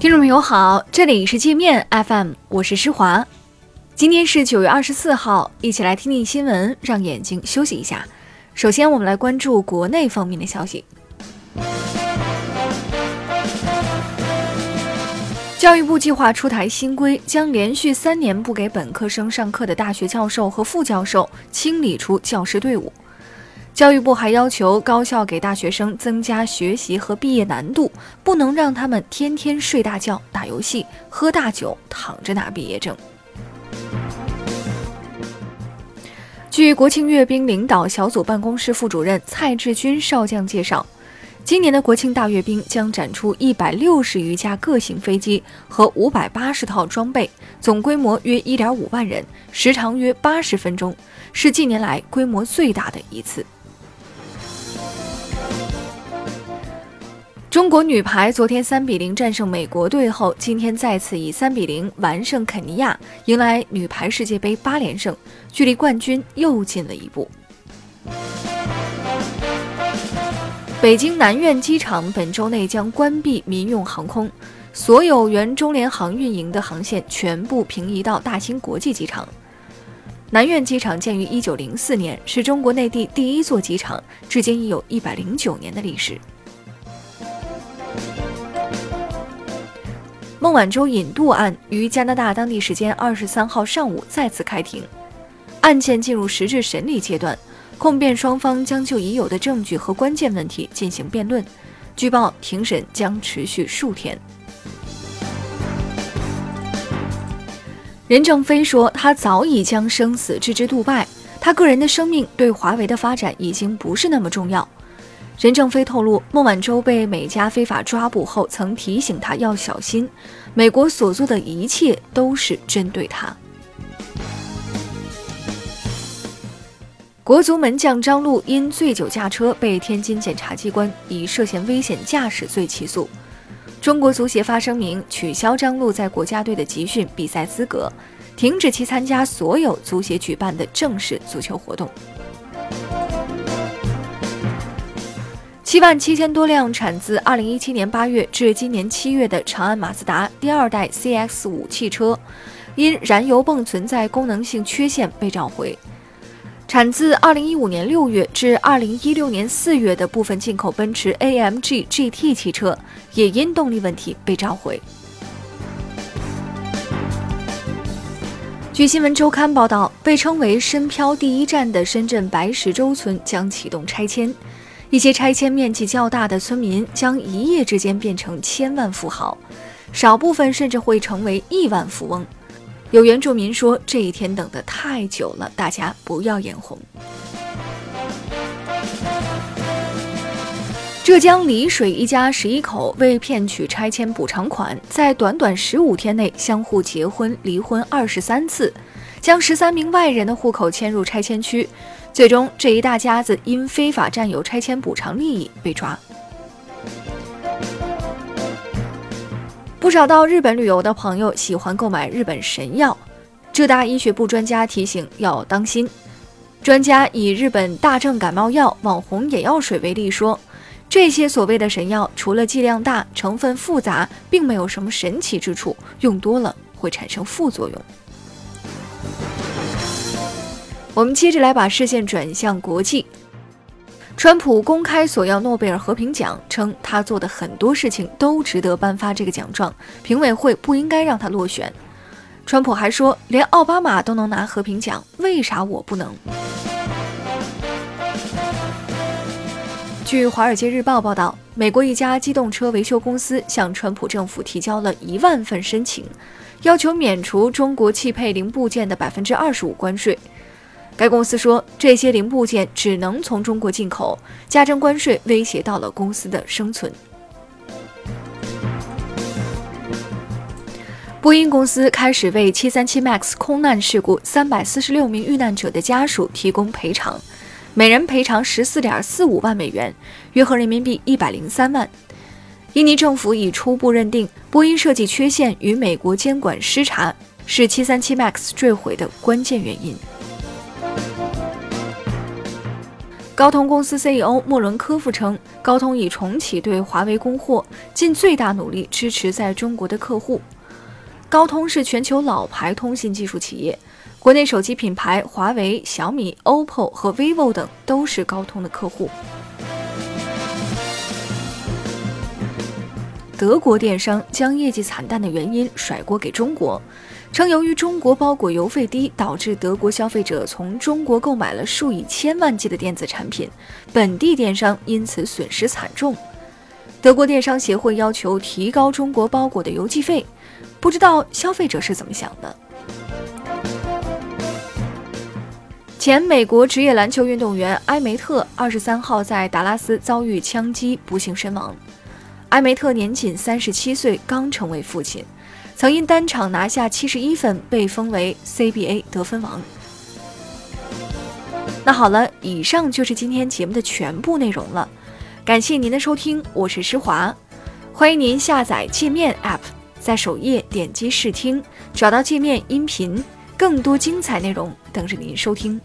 听众朋友好，这里是界面 FM，我是施华。今天是九月二十四号，一起来听听新闻，让眼睛休息一下。首先，我们来关注国内方面的消息。教育部计划出台新规，将连续三年不给本科生上课的大学教授和副教授清理出教师队伍。教育部还要求高校给大学生增加学习和毕业难度，不能让他们天天睡大觉、打游戏、喝大酒、躺着拿毕业证。据国庆阅兵领导小组办公室副主任蔡志军少将介绍。今年的国庆大阅兵将展出一百六十余架各型飞机和五百八十套装备，总规模约一点五万人，时长约八十分钟，是近年来规模最大的一次。中国女排昨天三比零战胜美国队后，今天再次以三比零完胜肯尼亚，迎来女排世界杯八连胜，距离冠军又近了一步。北京南苑机场本周内将关闭民用航空，所有原中联航运营的航线全部平移到大兴国际机场。南苑机场建于一九零四年，是中国内地第一座机场，至今已有一百零九年的历史。孟晚舟引渡案于加拿大当地时间二十三号上午再次开庭，案件进入实质审理阶段。控辩双方将就已有的证据和关键问题进行辩论。据报，庭审将持续数天。任正非说，他早已将生死置之度外，他个人的生命对华为的发展已经不是那么重要。任正非透露，孟晚舟被美加非法抓捕后，曾提醒他要小心，美国所做的一切都是针对他。国足门将张璐因醉酒驾车被天津检察机关以涉嫌危险驾驶罪起诉。中国足协发声明，取消张璐在国家队的集训比赛资格，停止其参加所有足协举办的正式足球活动。七万七千多辆产自二零一七年八月至今年七月的长安马自达第二代 CX 五汽车，因燃油泵存在功能性缺陷被召回。产自2015年6月至2016年4月的部分进口奔驰 AMG GT 汽车，也因动力问题被召回。据新闻周刊报道，被称为“深漂第一站”的深圳白石洲村将启动拆迁，一些拆迁面积较大的村民将一夜之间变成千万富豪，少部分甚至会成为亿万富翁。有原住民说：“这一天等得太久了，大家不要眼红。”浙江丽水一家十一口为骗取拆迁补偿款，在短短十五天内相互结婚、离婚二十三次，将十三名外人的户口迁入拆迁区，最终这一大家子因非法占有拆迁补偿利益被抓。不少到日本旅游的朋友喜欢购买日本神药，浙大医学部专家提醒要当心。专家以日本大正感冒药、网红眼药水为例说，这些所谓的神药除了剂量大、成分复杂，并没有什么神奇之处，用多了会产生副作用。我们接着来把视线转向国际。川普公开索要诺贝尔和平奖，称他做的很多事情都值得颁发这个奖状，评委会不应该让他落选。川普还说，连奥巴马都能拿和平奖，为啥我不能？据《华尔街日报》报道，美国一家机动车维修公司向川普政府提交了一万份申请，要求免除中国汽配零部件的百分之二十五关税。该公司说，这些零部件只能从中国进口，加征关税威胁到了公司的生存。波音公司开始为737 MAX 空难事故346名遇难者的家属提供赔偿，每人赔偿14.45万美元，约合人民币103万。印尼政府已初步认定，波音设计缺陷与美国监管失察是737 MAX 坠毁的关键原因。高通公司 CEO 莫伦科夫称，高通已重启对华为供货，尽最大努力支持在中国的客户。高通是全球老牌通信技术企业，国内手机品牌华为、小米、OPPO 和 vivo 等都是高通的客户。德国电商将业绩惨淡的原因甩锅给中国，称由于中国包裹邮费低，导致德国消费者从中国购买了数以千万计的电子产品，本地电商因此损失惨重。德国电商协会要求提高中国包裹的邮寄费，不知道消费者是怎么想的？前美国职业篮球运动员埃梅特二十三号在达拉斯遭遇枪击，不幸身亡。埃梅特年仅三十七岁，刚成为父亲，曾因单场拿下七十一分被封为 CBA 得分王。那好了，以上就是今天节目的全部内容了，感谢您的收听，我是施华，欢迎您下载界面 App，在首页点击试听，找到界面音频，更多精彩内容等着您收听。